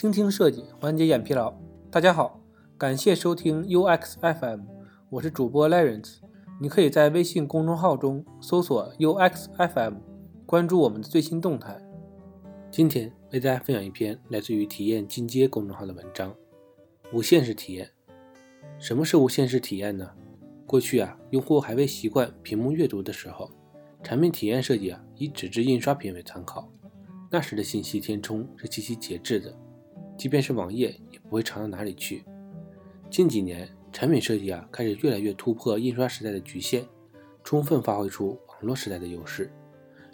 倾听设计，缓解眼疲劳。大家好，感谢收听 UX FM，我是主播 Lawrence。你可以在微信公众号中搜索 UX FM，关注我们的最新动态。今天为大家分享一篇来自于体验进阶公众号的文章：无限式体验。什么是无限式体验呢？过去啊，用户还未习惯屏幕阅读的时候，产品体验设计啊，以纸质印刷品为参考。那时的信息填充是极其节制的，即便是网页也不会长到哪里去。近几年，产品设计啊开始越来越突破印刷时代的局限，充分发挥出网络时代的优势，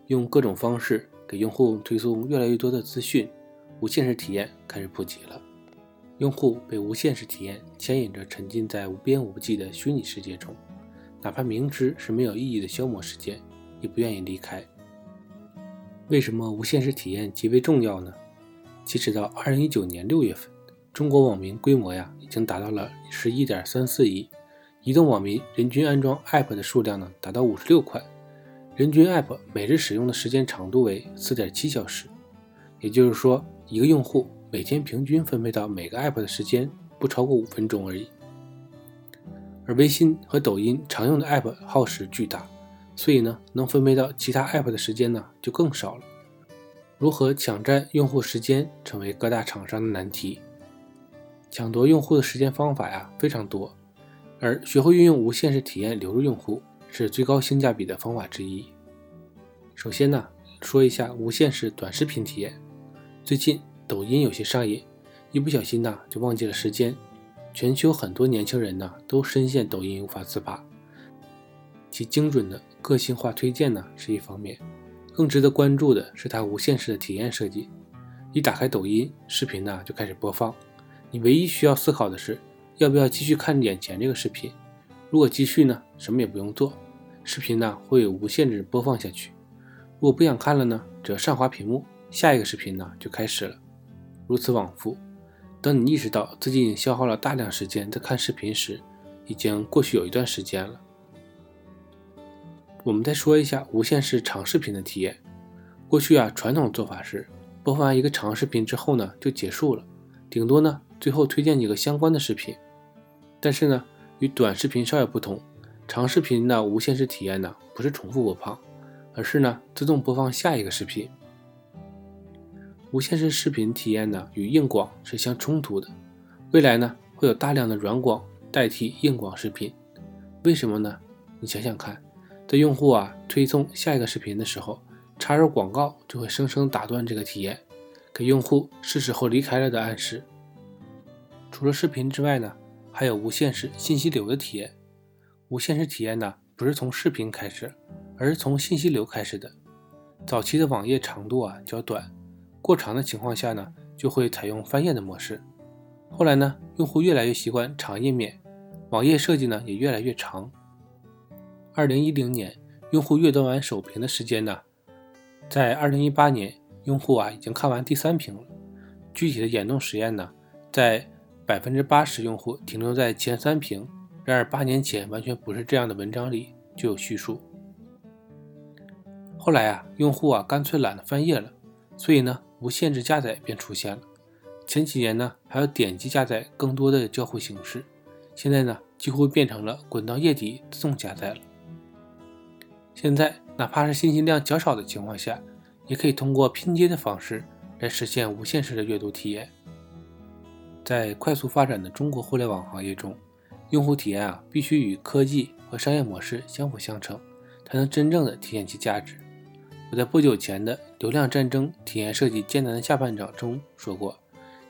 用各种方式给用户推送越来越多的资讯，无限式体验开始普及了。用户被无限式体验牵引着沉浸在无边无际的虚拟世界中，哪怕明知是没有意义的消磨时间，也不愿意离开。为什么无限式体验极为重要呢？截止到二零一九年六月份，中国网民规模呀已经达到了十一点三四亿，移动网民人均安装 App 的数量呢达到五十六款，人均 App 每日使用的时间长度为四点七小时，也就是说，一个用户每天平均分配到每个 App 的时间不超过五分钟而已。而微信和抖音常用的 App 耗时巨大。所以呢，能分配到其他 App 的时间呢就更少了。如何抢占用户时间，成为各大厂商的难题。抢夺用户的时间方法呀非常多，而学会运用无限式体验留住用户，是最高性价比的方法之一。首先呢，说一下无限式短视频体验。最近抖音有些上瘾，一不小心呢就忘记了时间。全球很多年轻人呢都深陷抖音无法自拔。其精准的个性化推荐呢是一方面，更值得关注的是它无限式的体验设计。一打开抖音，视频呢就开始播放，你唯一需要思考的是要不要继续看眼前这个视频。如果继续呢，什么也不用做，视频呢会无限制播放下去。如果不想看了呢，只要上滑屏幕，下一个视频呢就开始了，如此往复。等你意识到自己已经消耗了大量时间在看视频时，已经过去有一段时间了。我们再说一下无限式长视频的体验。过去啊，传统做法是播放完一个长视频之后呢，就结束了，顶多呢最后推荐几个相关的视频。但是呢，与短视频稍有不同，长视频的无限式体验呢，不是重复播放，而是呢自动播放下一个视频。无限式视频体验呢，与硬广是相冲突的。未来呢，会有大量的软广代替硬广视频。为什么呢？你想想看。在用户啊推送下一个视频的时候，插入广告就会生生打断这个体验，给用户是时候离开了的暗示。除了视频之外呢，还有无限式信息流的体验。无限式体验呢，不是从视频开始，而是从信息流开始的。早期的网页长度啊较短，过长的情况下呢，就会采用翻页的模式。后来呢，用户越来越习惯长页面，网页设计呢也越来越长。二零一零年，用户阅读完首屏的时间呢，在二零一八年，用户啊已经看完第三屏了。具体的眼动实验呢，在百分之八十用户停留在前三屏。然而八年前完全不是这样的文章里就有叙述。后来啊，用户啊干脆懒得翻页了，所以呢，无限制加载便出现了。前几年呢，还要点击加载更多的交互形式，现在呢，几乎变成了滚到页底自动加载了。现在，哪怕是信息量较少的情况下，也可以通过拼接的方式来实现无限式的阅读体验。在快速发展的中国互联网行业中，用户体验啊必须与科技和商业模式相辅相成，才能真正的体现其价值。我在不久前的《流量战争：体验设计艰难的下半场》中说过，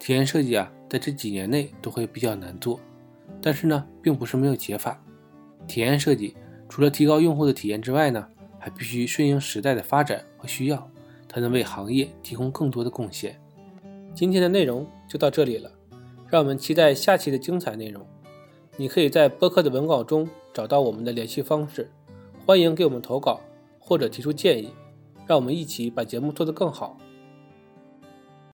体验设计啊在这几年内都会比较难做，但是呢，并不是没有解法。体验设计。除了提高用户的体验之外呢，还必须顺应时代的发展和需要，才能为行业提供更多的贡献。今天的内容就到这里了，让我们期待下期的精彩内容。你可以在播客的文稿中找到我们的联系方式，欢迎给我们投稿或者提出建议，让我们一起把节目做得更好。